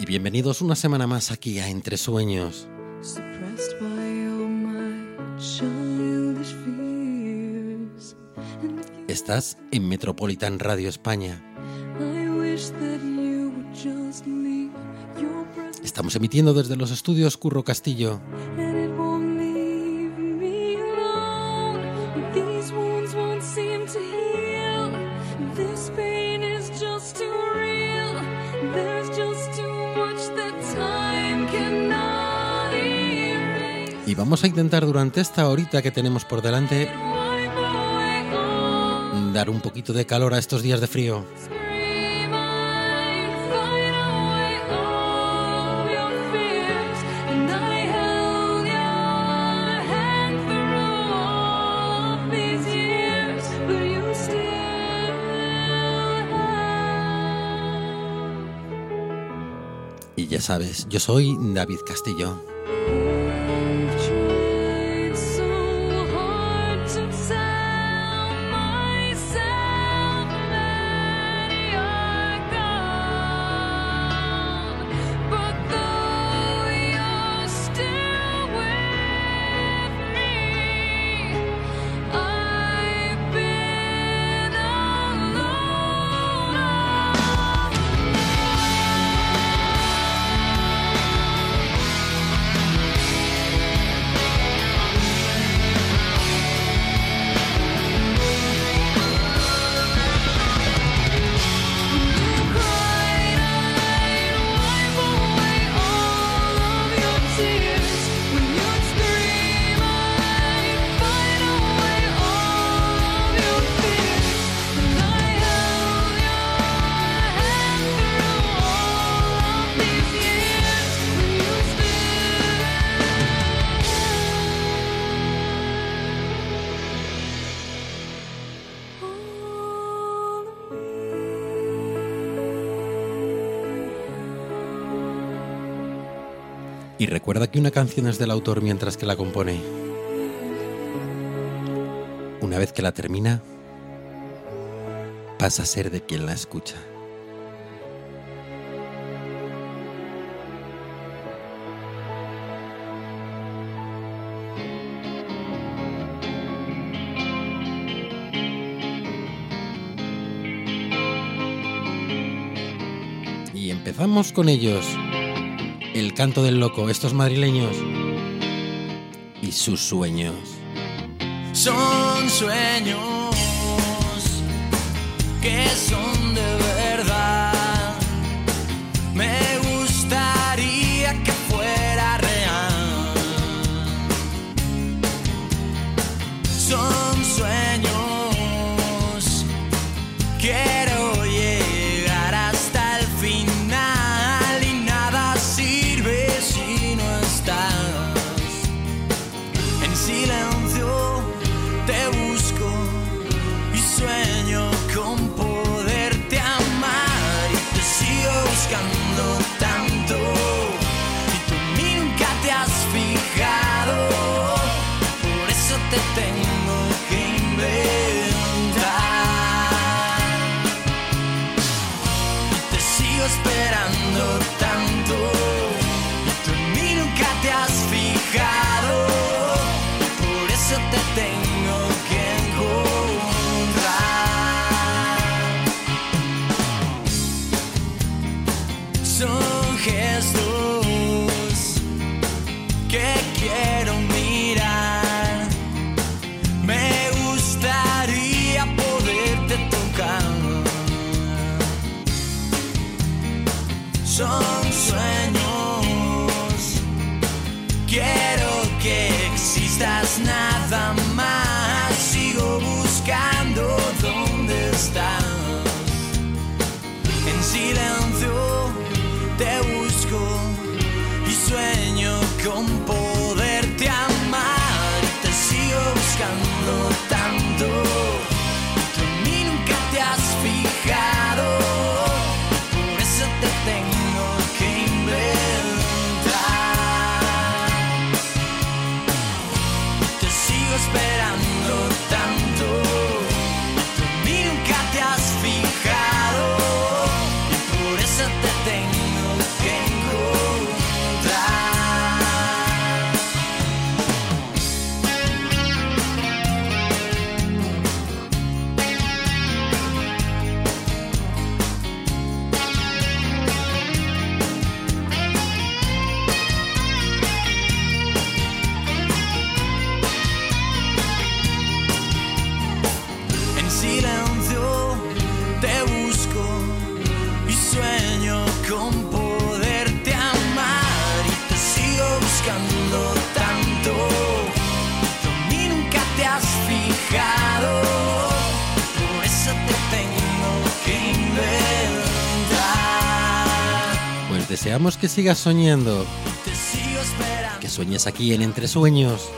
Y bienvenidos una semana más aquí a Entre Sueños. Estás en Metropolitan Radio España. Estamos emitiendo desde los estudios Curro Castillo. Vamos a intentar durante esta horita que tenemos por delante dar un poquito de calor a estos días de frío. Y ya sabes, yo soy David Castillo. Recuerda que una canción es del autor mientras que la compone. Una vez que la termina, pasa a ser de quien la escucha. Y empezamos con ellos. El canto del loco, estos madrileños y sus sueños. Son sueños que son deseamos que sigas soñando, que sueñes aquí en Entre Sueños.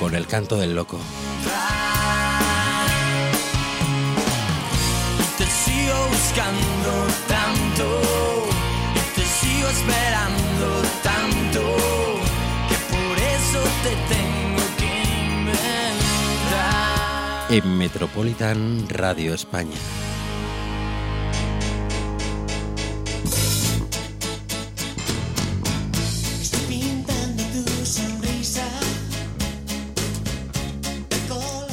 Con el canto del loco. En Metropolitan Radio España.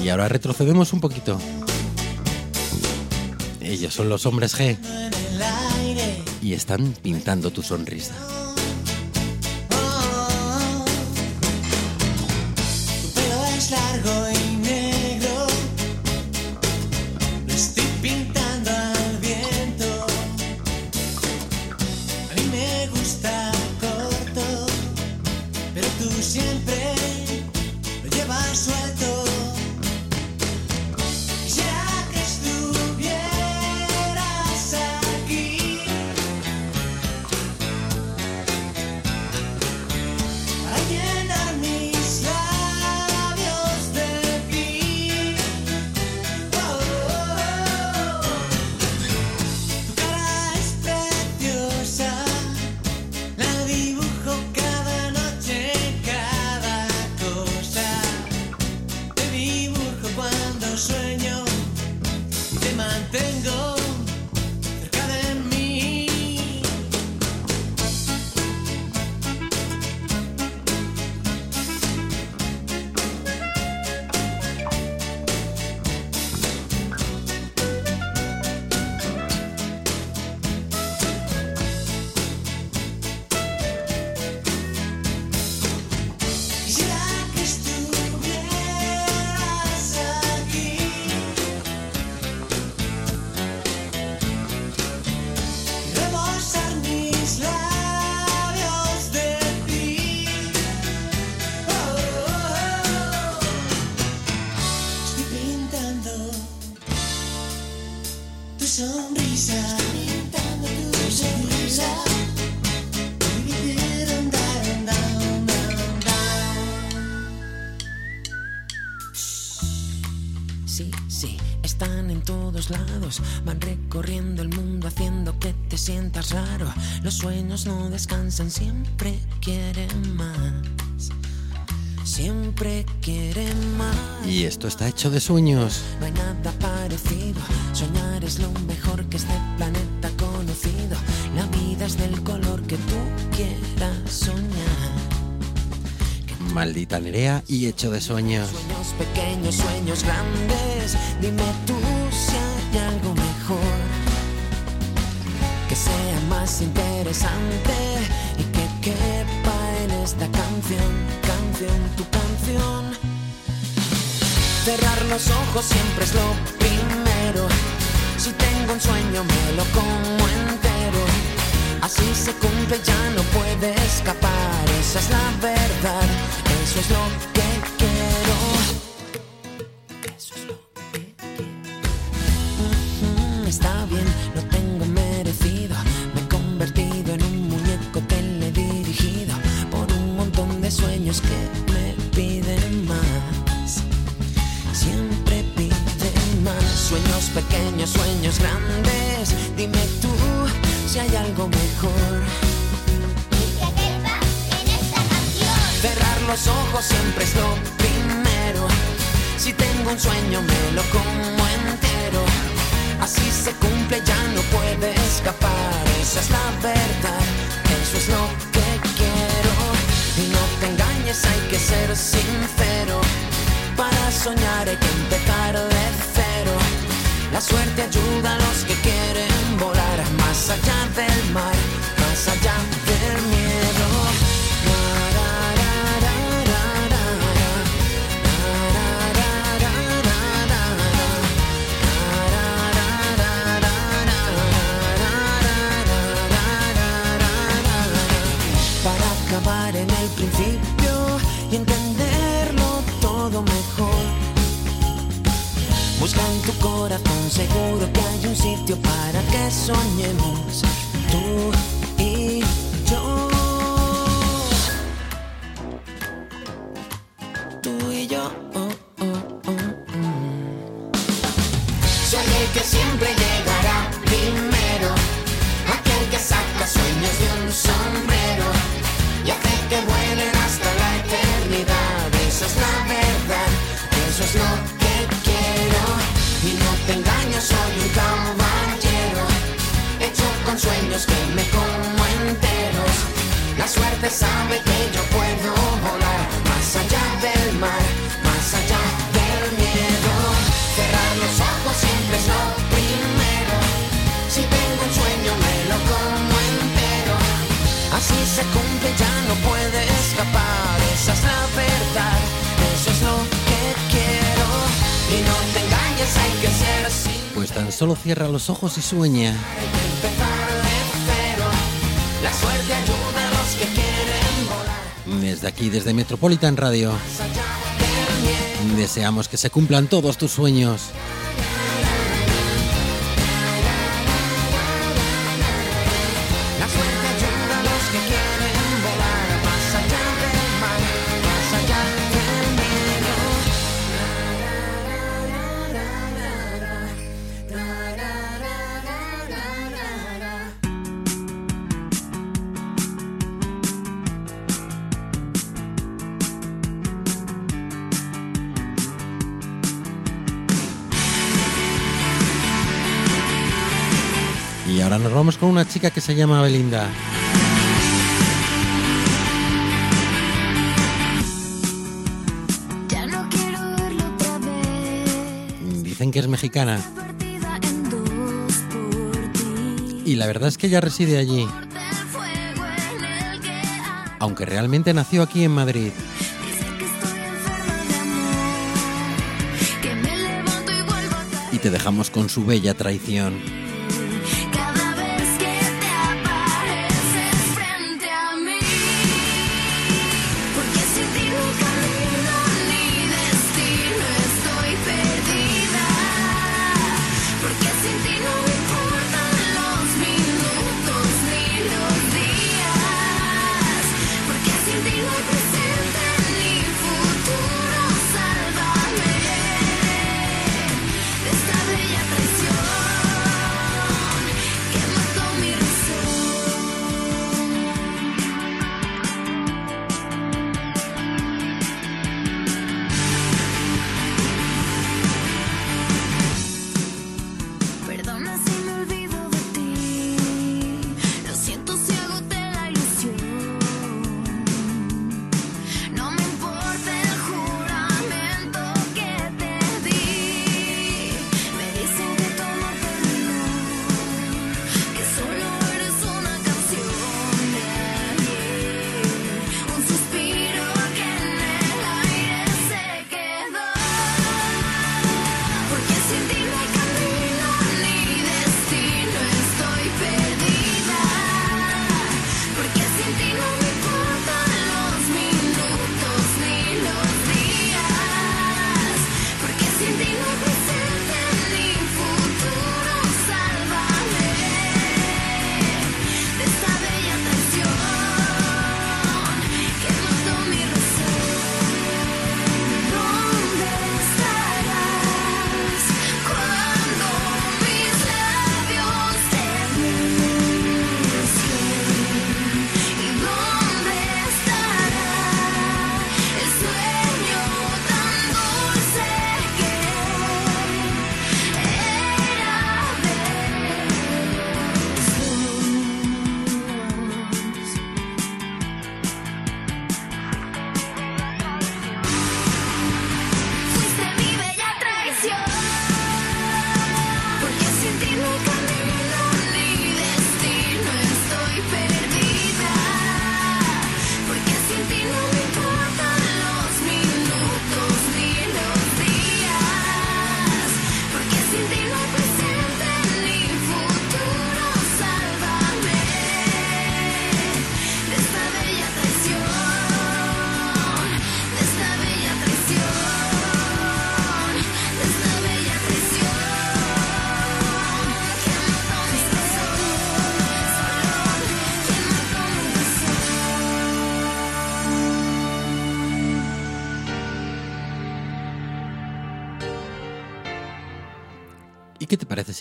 Y ahora retrocedemos un poquito. Ellos son los hombres G y están pintando tu sonrisa. Siempre quieren más. Y esto está hecho de sueños. No hay nada parecido. Soñar es lo mejor que este planeta ha conocido. La vida es del color que tú quieras soñar. Maldita Nerea y hecho de sueños. Sueños pequeños, sueños grandes. Dime tú si hay algo mejor. Que sea más interesante esta canción, canción, tu canción. Cerrar los ojos siempre es lo primero. Si tengo un sueño me lo como entero. Así se cumple, ya no puede escapar. Esa es la verdad. Eso es lo que tú y yo. Oh, oh, oh, mm. Soy el que siempre llegará primero, aquel que saca sueños de un sombrero y hace que vuelen hasta la eternidad. Eso es la verdad, eso es lo que quiero. Y no te engaño, soy un caballero, hecho con sueños que no solo cierra los ojos y sueña. Desde aquí, desde Metropolitan Radio, deseamos que se cumplan todos tus sueños. una chica que se llama Belinda. Dicen que es mexicana. Y la verdad es que ella reside allí. Aunque realmente nació aquí en Madrid. Y te dejamos con su bella traición.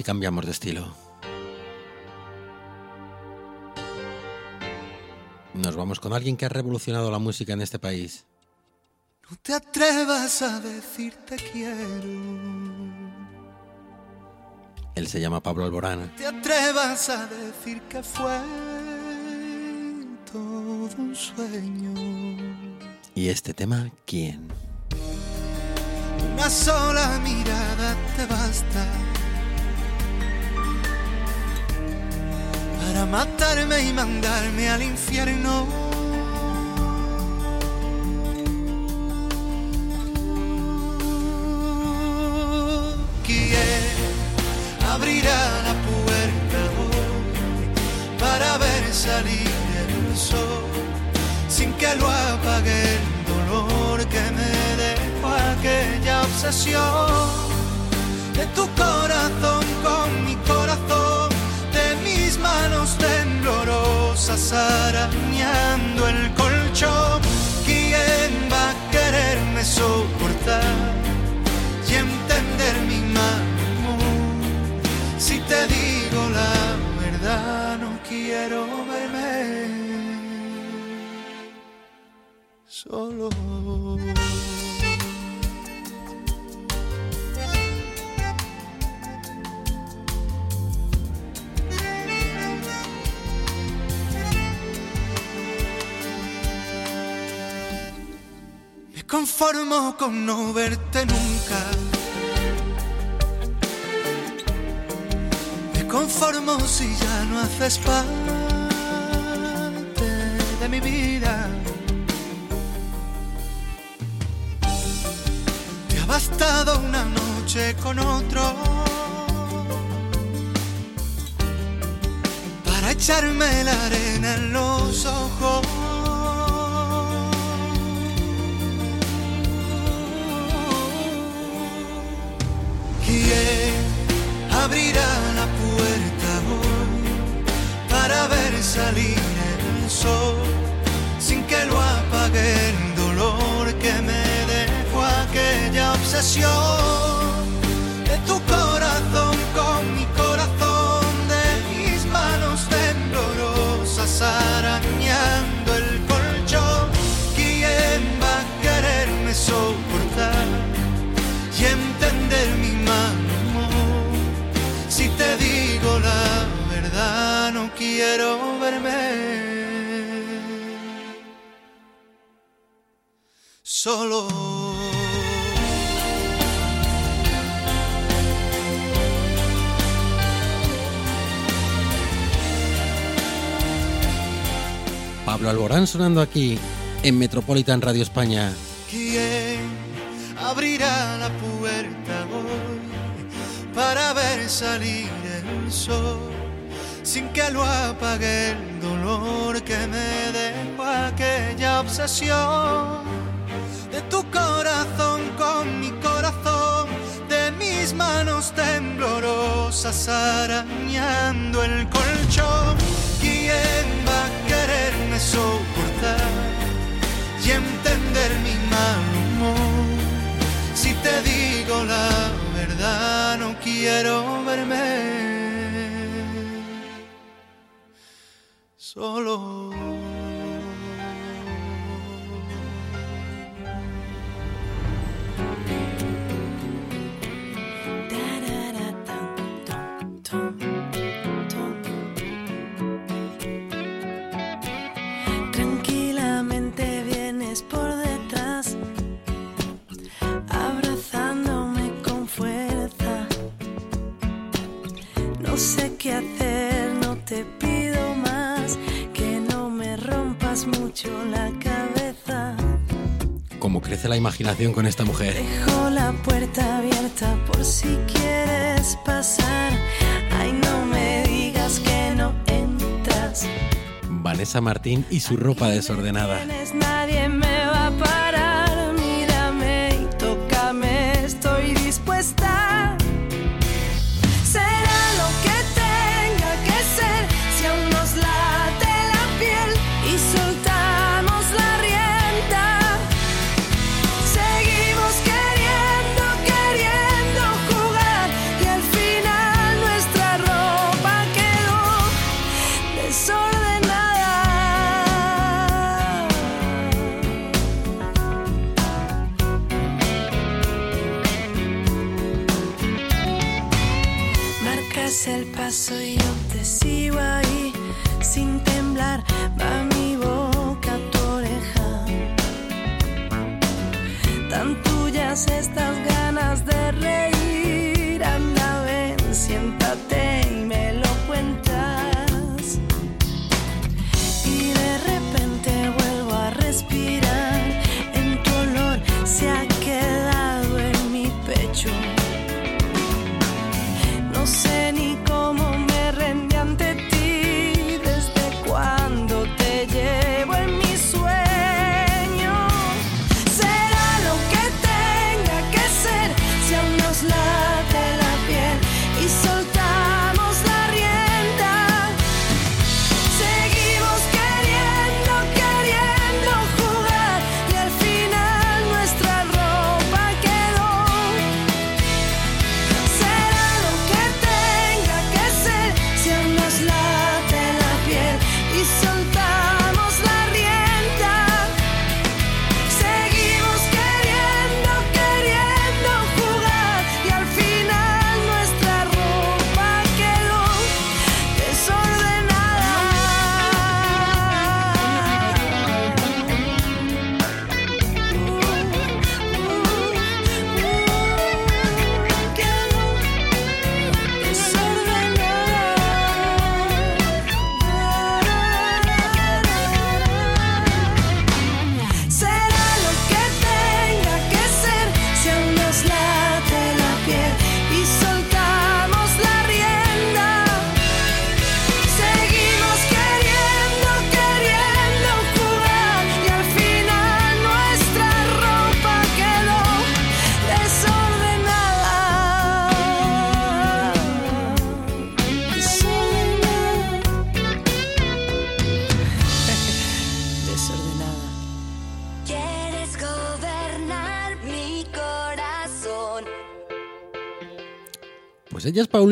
Cambiamos de estilo? Nos vamos con alguien que ha revolucionado la música en este país. No te atrevas a decir te quiero. Él se llama Pablo Alborán. Te atrevas a decir que fue todo un sueño. ¿Y este tema quién? Una sola mirada te basta matarme y mandarme al infierno. ¿Quién abrirá la puerta hoy para ver salir el sol sin que lo apague el dolor que me dejó aquella obsesión de tu corazón temblorosas arañando el colchón. ¿Quién va a quererme soportar y entender mi mal? Si te digo la verdad, no quiero verme solo. Conformo con no verte nunca. Me conformo si ya no haces parte de mi vida. Te ha bastado una noche con otro para echarme la arena en los ojos. Salir el sol sin que lo apague el dolor que me dejó aquella obsesión solo. Pablo Alborán sonando aquí en Metropolitan Radio España. ¿Quién abrirá la puerta hoy para ver salir el sol sin que lo apague el dolor que me dejó aquella obsesión de tu corazón con mi corazón, de mis manos temblorosas arañando el colchón? ¿Quién va a quererme soportar y entender mi mal humor? Si te digo la verdad, no quiero verme solo. No sé qué hacer, no te pido más, que no me rompas mucho la cabeza. Cómo crece la imaginación con esta mujer. Dejo la puerta abierta por si quieres pasar. Ay, no me digas que no entras. Vanessa Martín y su ropa desordenada.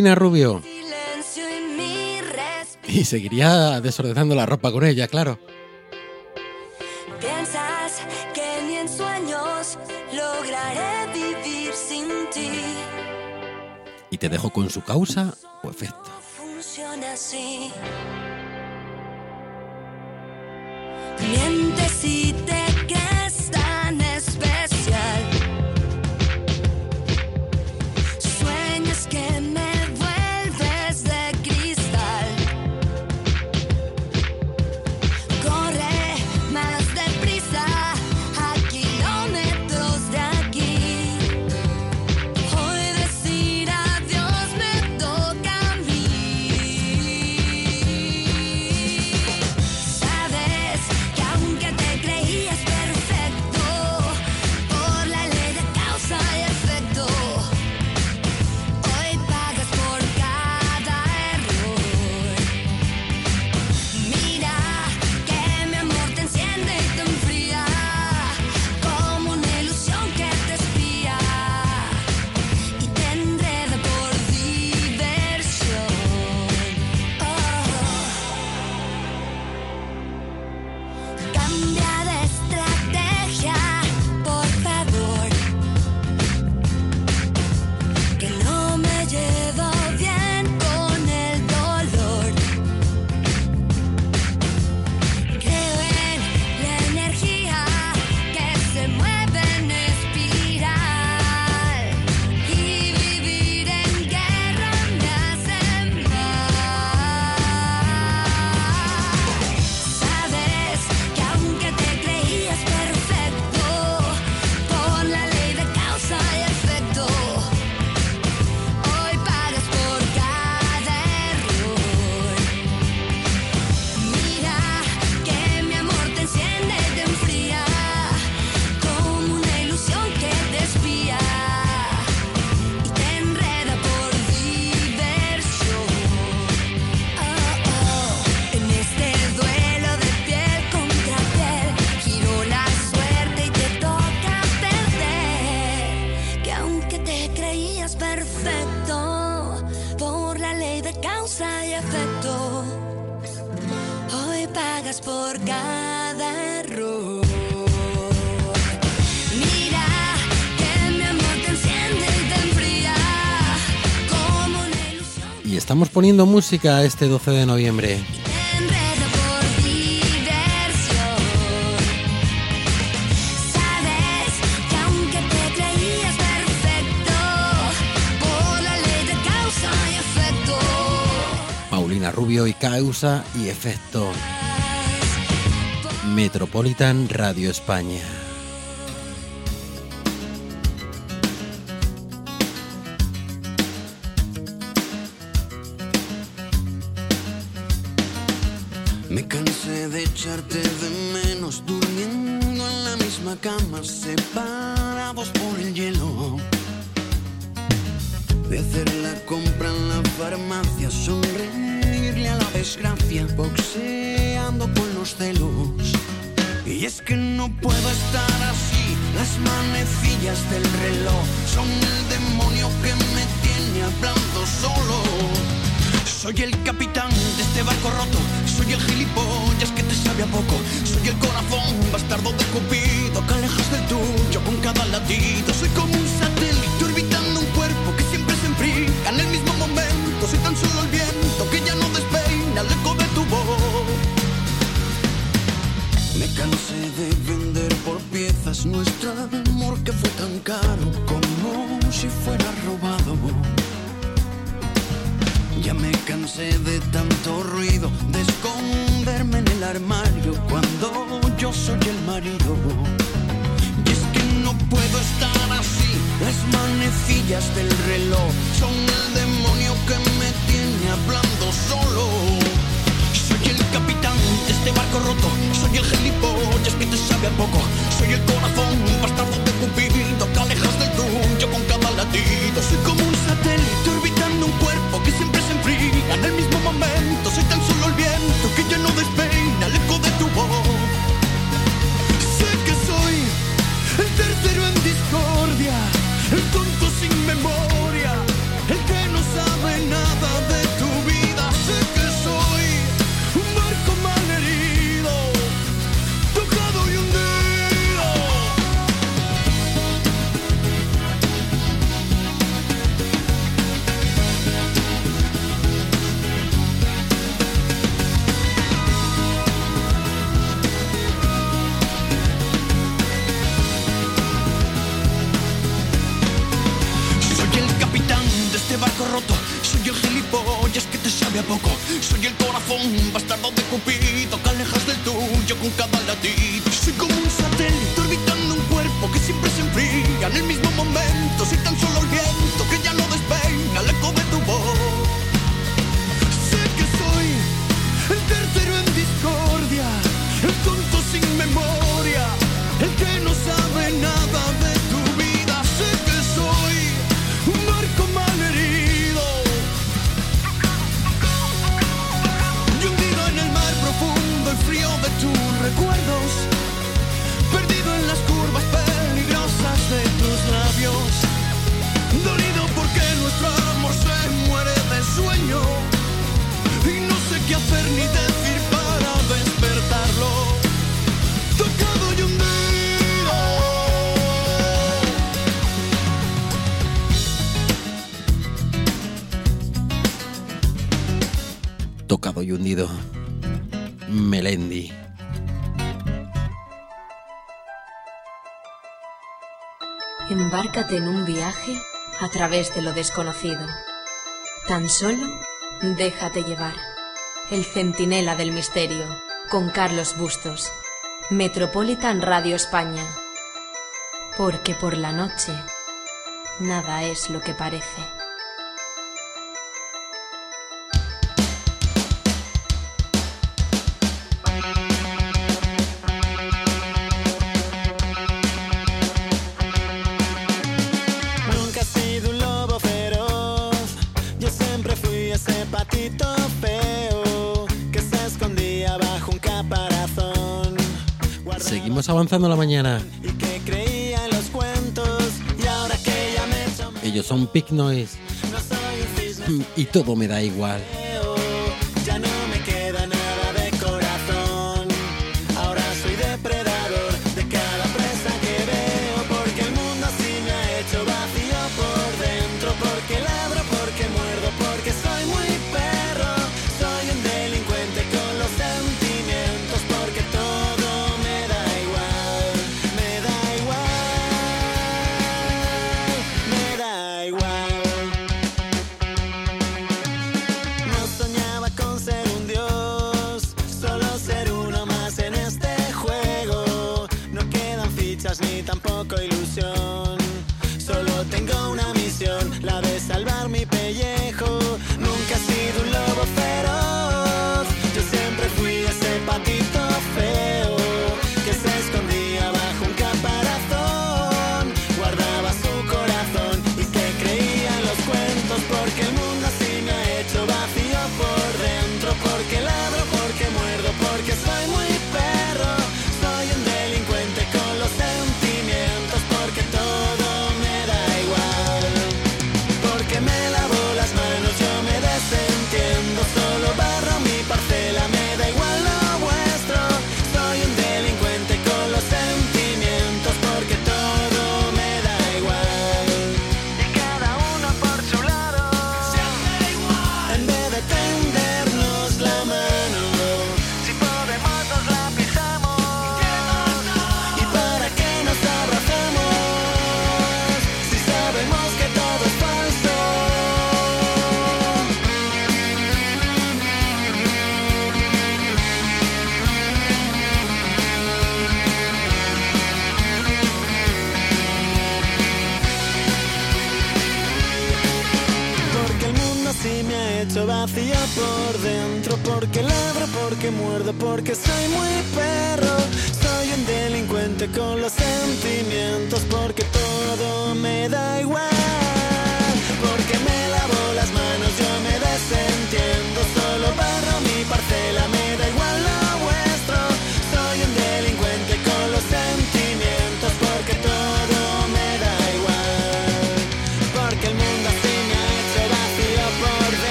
Paulina Rubio. Y seguiría desordenando la ropa con ella, claro. Piensas que ni en sueños lograré vivir sin ti. Y te dejo con su causa o efecto. Funciona así. estamos poniendo música este 12 de noviembre. Paulina Rubio y Causa y Efecto. Metropolitan Radio España. si fuera robado. Ya me cansé de tanto ruido, de esconderme en el armario cuando yo soy el marido. Y es que no puedo estar así, las manecillas del reloj son el demonio que me tiene hablando solo. Soy el capitán de este barco roto, soy el gilipollas que te sabe a poco, soy el corazón bastardo de Cupido que alejas del tú soy como un satélite orbitando un cuerpo que siempre hundido. Melendi. Embárcate en un viaje a través de lo desconocido. Tan solo déjate llevar. El centinela del misterio, con Carlos Bustos. Metropolitan Radio España. Porque por la noche nada es lo que parece. seguimos avanzando la mañana. Ellos son Pick Noise. Y todo me da igual.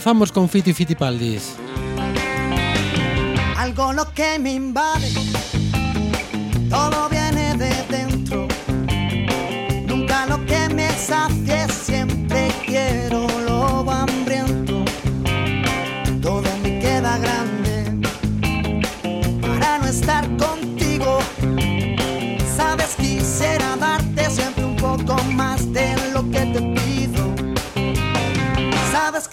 Avanzamos con Fiti Fitipaldis. Algo lo que me invade, todo bien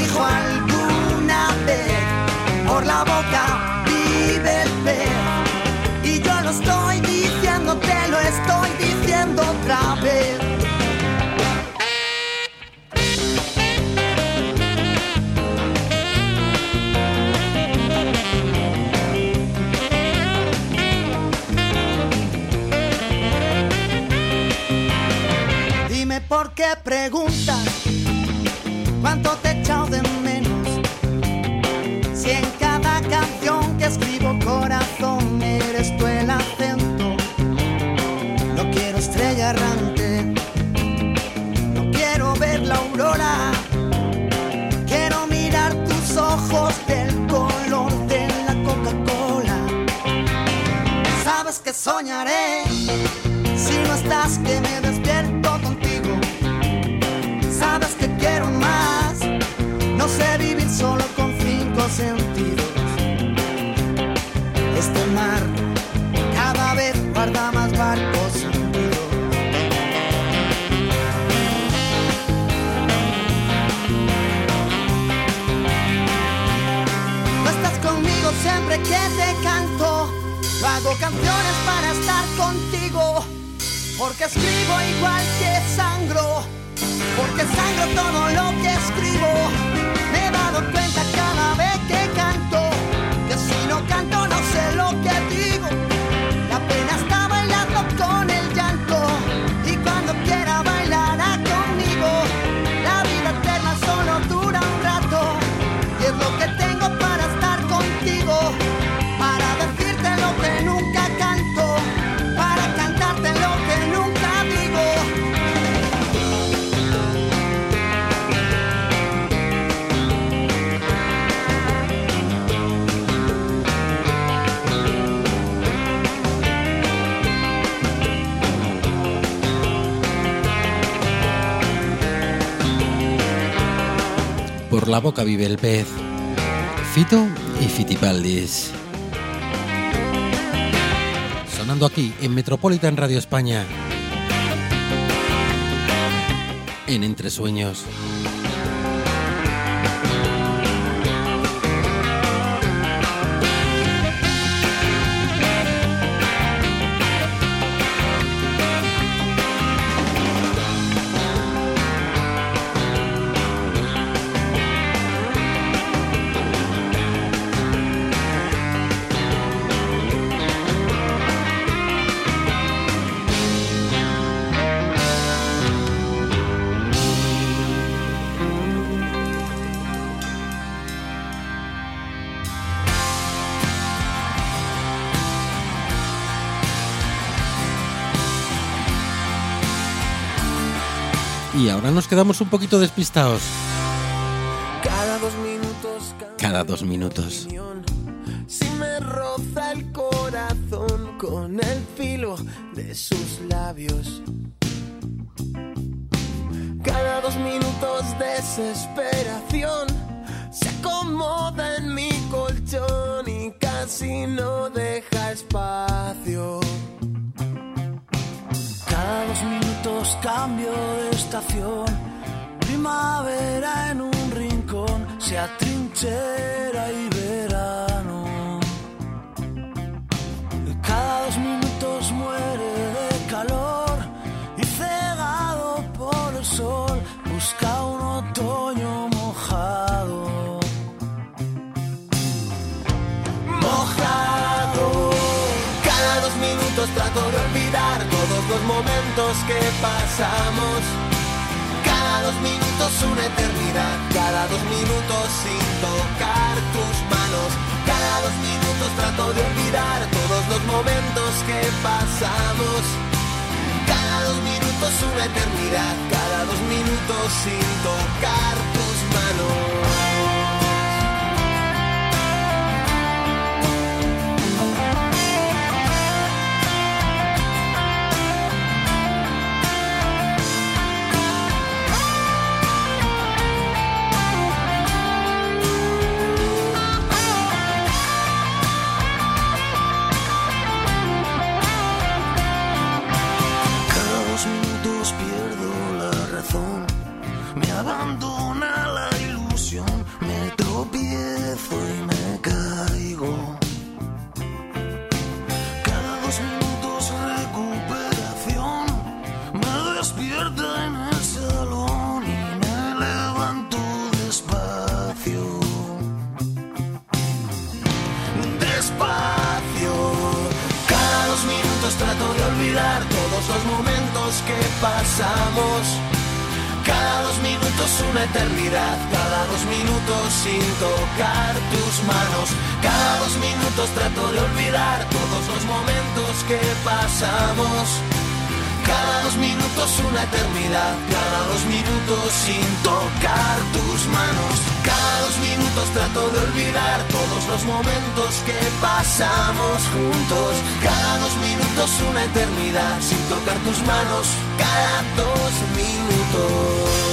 dijo alguna vez, por la boca vive el pez. Y yo lo estoy diciendo, te lo estoy diciendo otra vez. Dime por qué preguntas cuánto te Porque escribo igual que sangro, porque sangro todo lo que escribo. Me he dado cuenta que la boca vive el pez. Fito y Fitipaldis. Sonando aquí en Metropolitan Radio España. En Entre Sueños. Quedamos un poquito despistados. Cada dos minutos Cada dos minutos. Se atrinchera y verano. Cada dos minutos muere de calor y cegado por el sol, busca un otoño mojado. mojado. Cada dos minutos trato de olvidar todos los momentos que pasamos. Minutos una eternidad, cada dos minutos sin tocar tus manos. Cada dos minutos trato de olvidar todos los momentos que pasamos. Cada dos minutos una eternidad, cada dos minutos sin tocar tus manos. Pasamos. Cada dos minutos una eternidad, cada dos minutos sin tocar tus manos. Cada dos minutos trato de olvidar todos los momentos que pasamos juntos. Cada dos minutos una eternidad sin tocar tus manos. Cada dos minutos.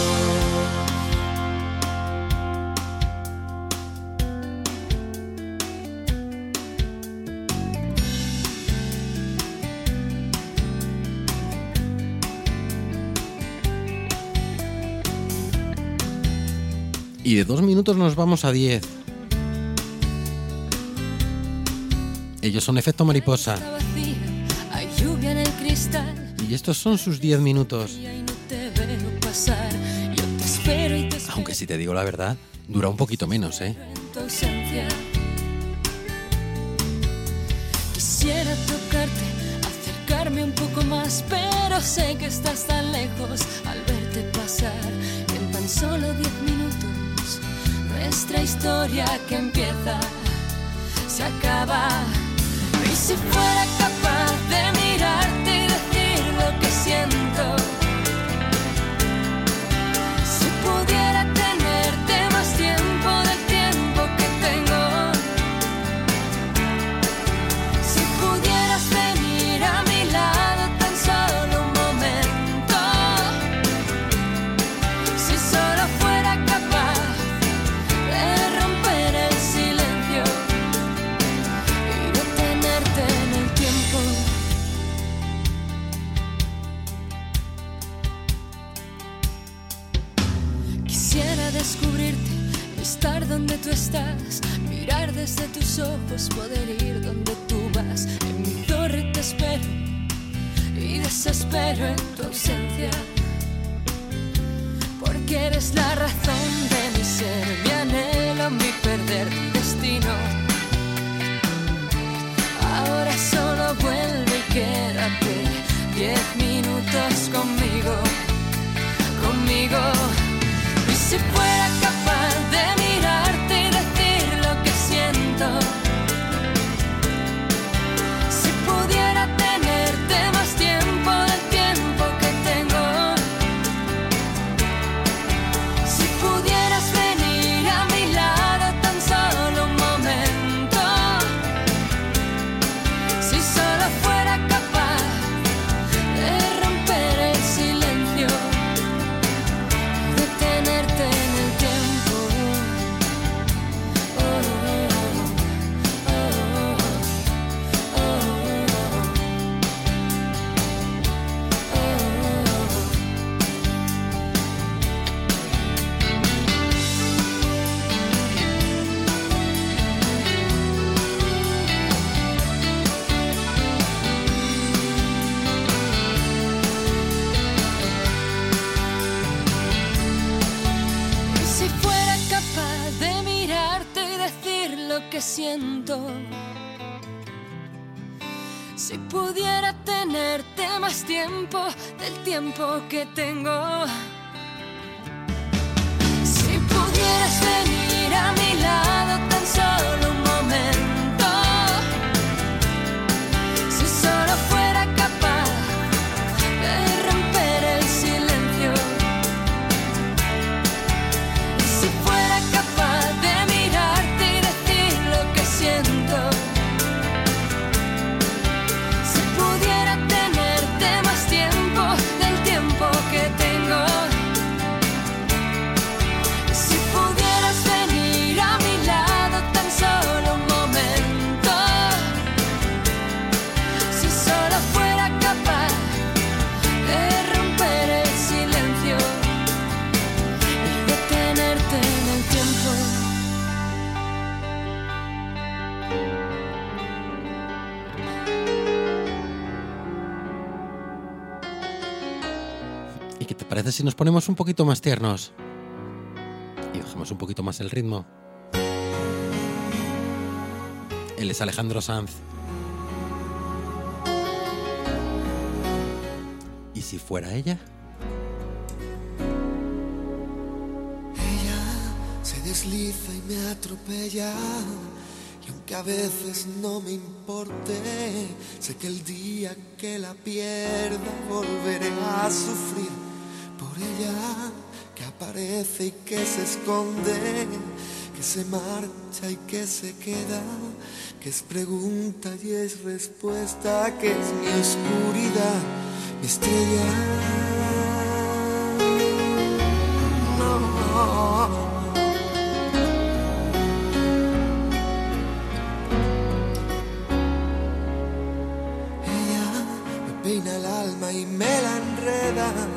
Y de dos minutos nos vamos a diez. Ellos son efecto mariposa. Y estos son sus diez minutos. Aunque si te digo la verdad, dura un poquito menos, ¿eh? Quisiera tocarte, acercarme un poco más, pero sé que estás tan lejos al verte pasar. En tan solo diez minutos, nuestra historia que empieza se acaba. Y si fuera capaz de mirarte y decir lo que siento, descubrirte, estar donde tú estás, mirar desde tus ojos, poder ir donde tú vas. En mi torre te espero y desespero en tu ausencia. Porque eres la razón de mi ser, mi anhelo, mi perder, mi destino. Ahora solo vuelve y quédate diez minutos conmigo, conmigo. Y si del tiempo que tengo. Si nos ponemos un poquito más tiernos? Y bajamos un poquito más el ritmo. Él es Alejandro Sanz. ¿Y si fuera ella? Ella se desliza y me atropella. Y aunque a veces no me importe, sé que el día que la pierda volveré a sufrir ella que aparece y que se esconde, que se marcha y que se queda, que es pregunta y es respuesta, que es mi oscuridad, mi estrella. No. Ella me peina el alma y me la enreda.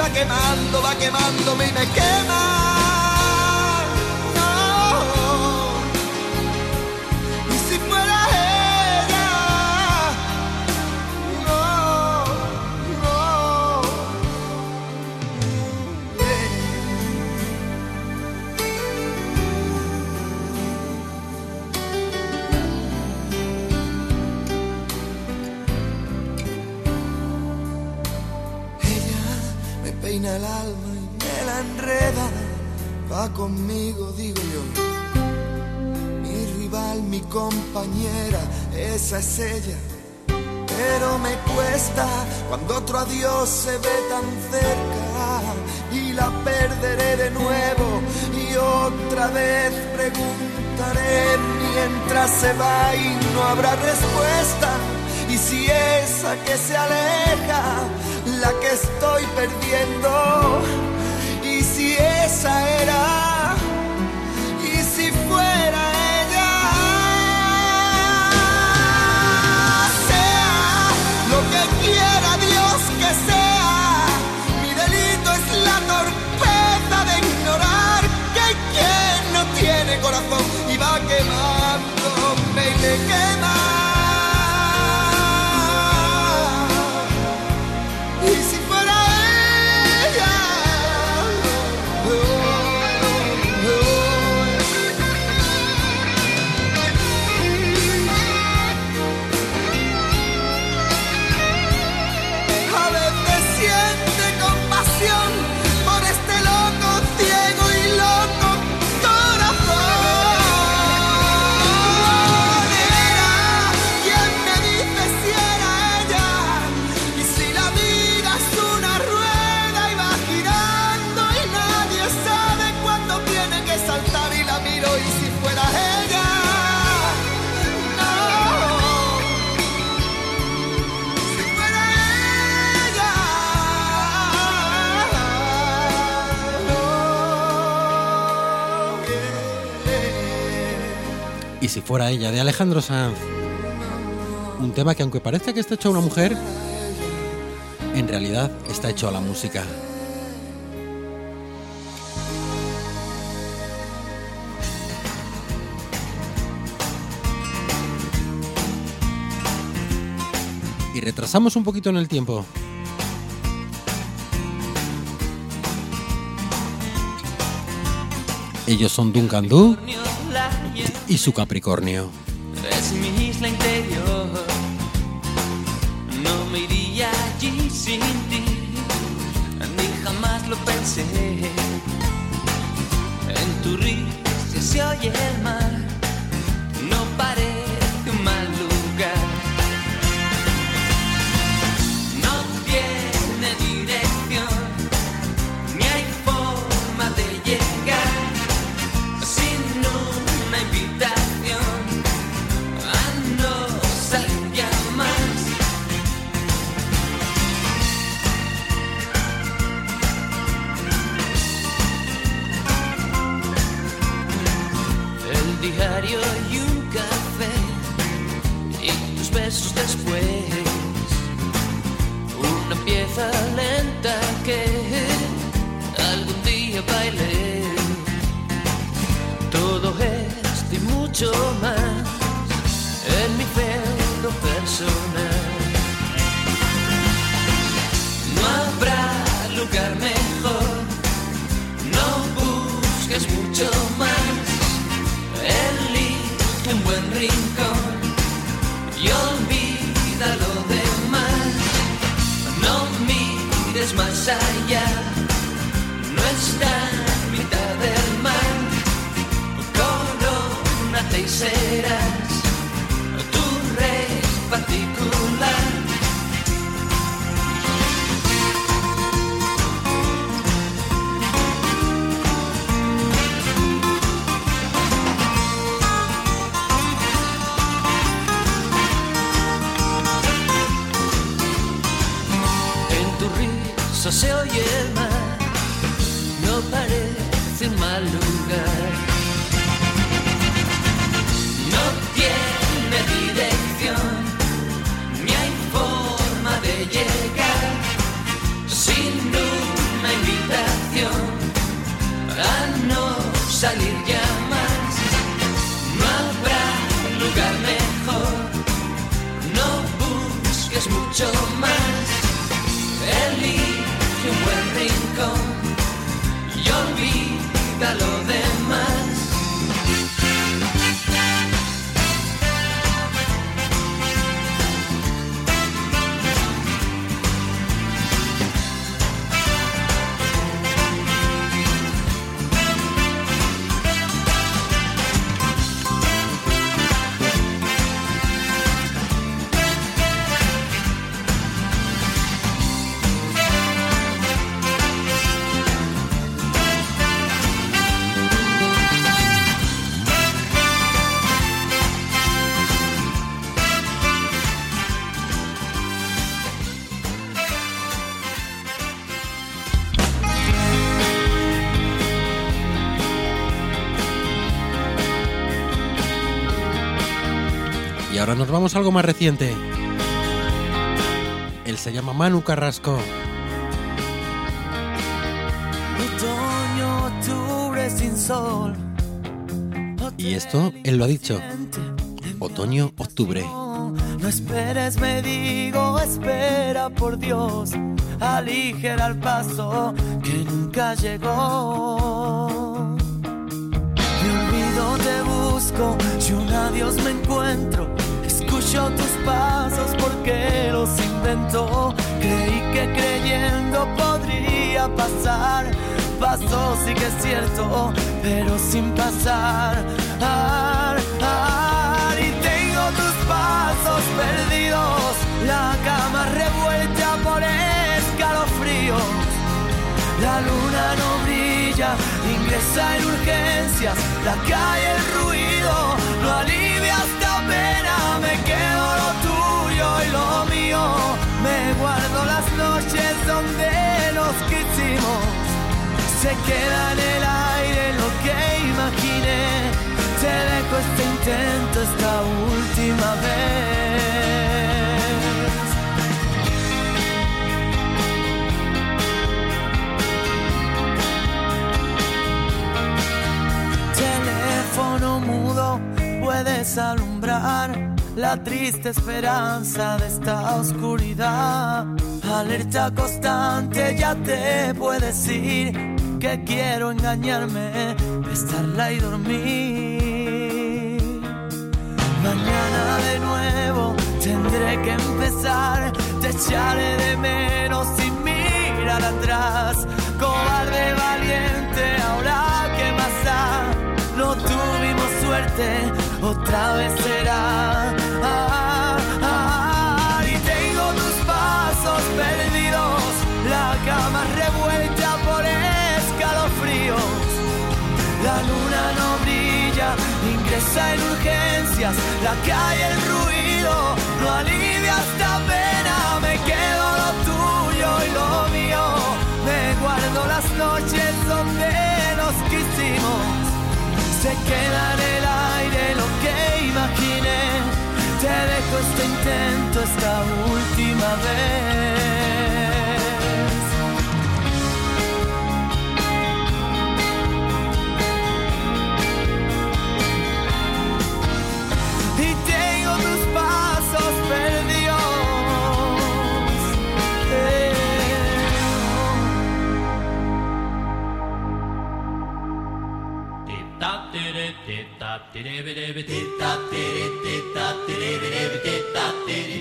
va quemando, va quemándome y me quema. El alma y me la enreda. Va conmigo, digo yo. Mi rival, mi compañera, esa es ella. Pero me cuesta cuando otro adiós se ve tan cerca y la perderé de nuevo y otra vez preguntaré mientras se va y no habrá respuesta. Y si esa que se aleja, la que estoy perdiendo. Y si esa era, y si fuera ella, sea lo que quiera Dios que sea. Mi delito es la torpeza de ignorar que quien no tiene corazón y va quemando, me quema. Y si fuera ella, de Alejandro Sanz. Un tema que aunque parezca que está hecho a una mujer, en realidad está hecho a la música. Y retrasamos un poquito en el tiempo. Ellos son Duncan Doo y su Capricornio. Es mi isla interior, no me iría allí sin ti, ni jamás lo pensé. En tu risa se oye el mar, no paré. rincón y olvida lo demás. No mires más allá, no está en mitad del mar. Corónate y serás. ahora nos vamos a algo más reciente. Él se llama Manu Carrasco. Otoño, octubre sin sol. Y esto él lo ha dicho. Otoño, octubre. No esperes, me digo, espera por Dios. Aligera el paso que nunca llegó. Me olvido, te busco, y un adiós me encuentro escucho tus pasos porque los invento. Creí que creyendo podría pasar, pasó sí que es cierto, pero sin pasar. Ar, ar, y tengo tus pasos perdidos, la cama revuelta por escalofríos. La luna no brilla, ingresa en urgencias, la calle el ruido, quedo lo tuyo y lo mío, me guardo las noches donde nos quisimos, se queda en el aire lo que imaginé, te dejo este intento esta última vez. teléfono mudo puedes alumbrar la triste esperanza de esta oscuridad. Alerta constante, ya te puedes ir, que quiero engañarme, estarla y dormir. Mañana de nuevo tendré que empezar, te echaré de menos sin mirar atrás. Cobarde valiente, ahora que más da, no tuvimos suerte, otra vez calle el ruido, no alivia esta pena, me quedo lo tuyo y lo mío, me guardo las noches donde nos quisimos, se queda en el aire lo que imaginé, te dejo este intento esta última vez.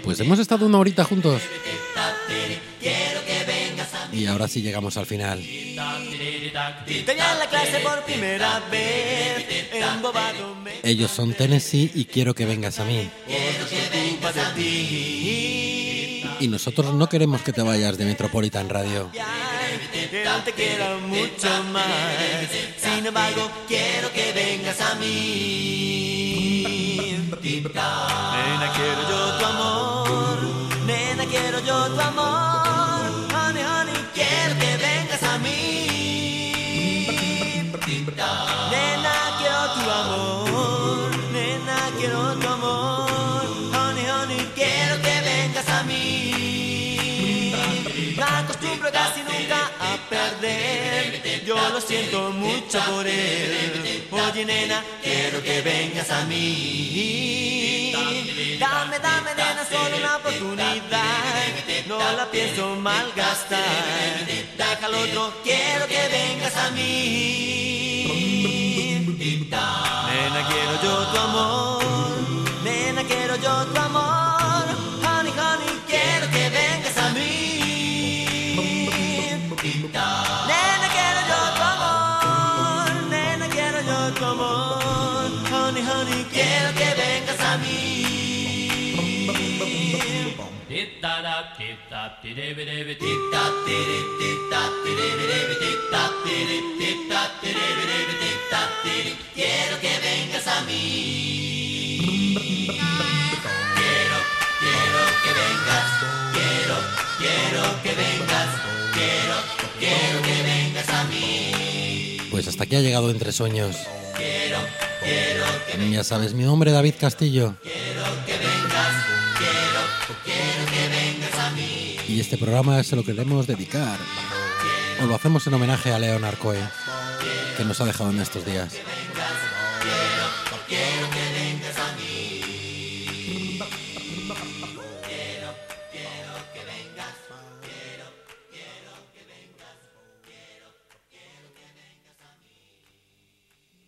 Pues hemos estado una horita juntos. Y ahora sí llegamos al final. Tenía la clase por primera vez, embobado me Ellos son Tennessee y quiero que vengas a mí. Y nosotros no queremos que te vayas de Metropolitan Radio. Que no te quiero mucho más. Sin embargo, quiero que vengas a mí. Nena, quiero yo tu amor. Yo lo siento mucho por él. Oye, nena, quiero que vengas a mí. Dame, dame, nena, solo una oportunidad. No la pienso malgastar. Deja al otro, quiero que vengas a mí. Nena, quiero yo tu amor. Quiero que vengas a mí. Quiero, quiero que vengas. Quiero, quiero que vengas. Quiero, quiero que vengas a mí. Pues hasta aquí ha llegado Entre Sueños. Quiero, quiero que Ya sabes, mi nombre David Castillo. quiero que Y este programa se lo queremos dedicar. O lo hacemos en homenaje a Leonard Cohen, que nos ha dejado en estos días.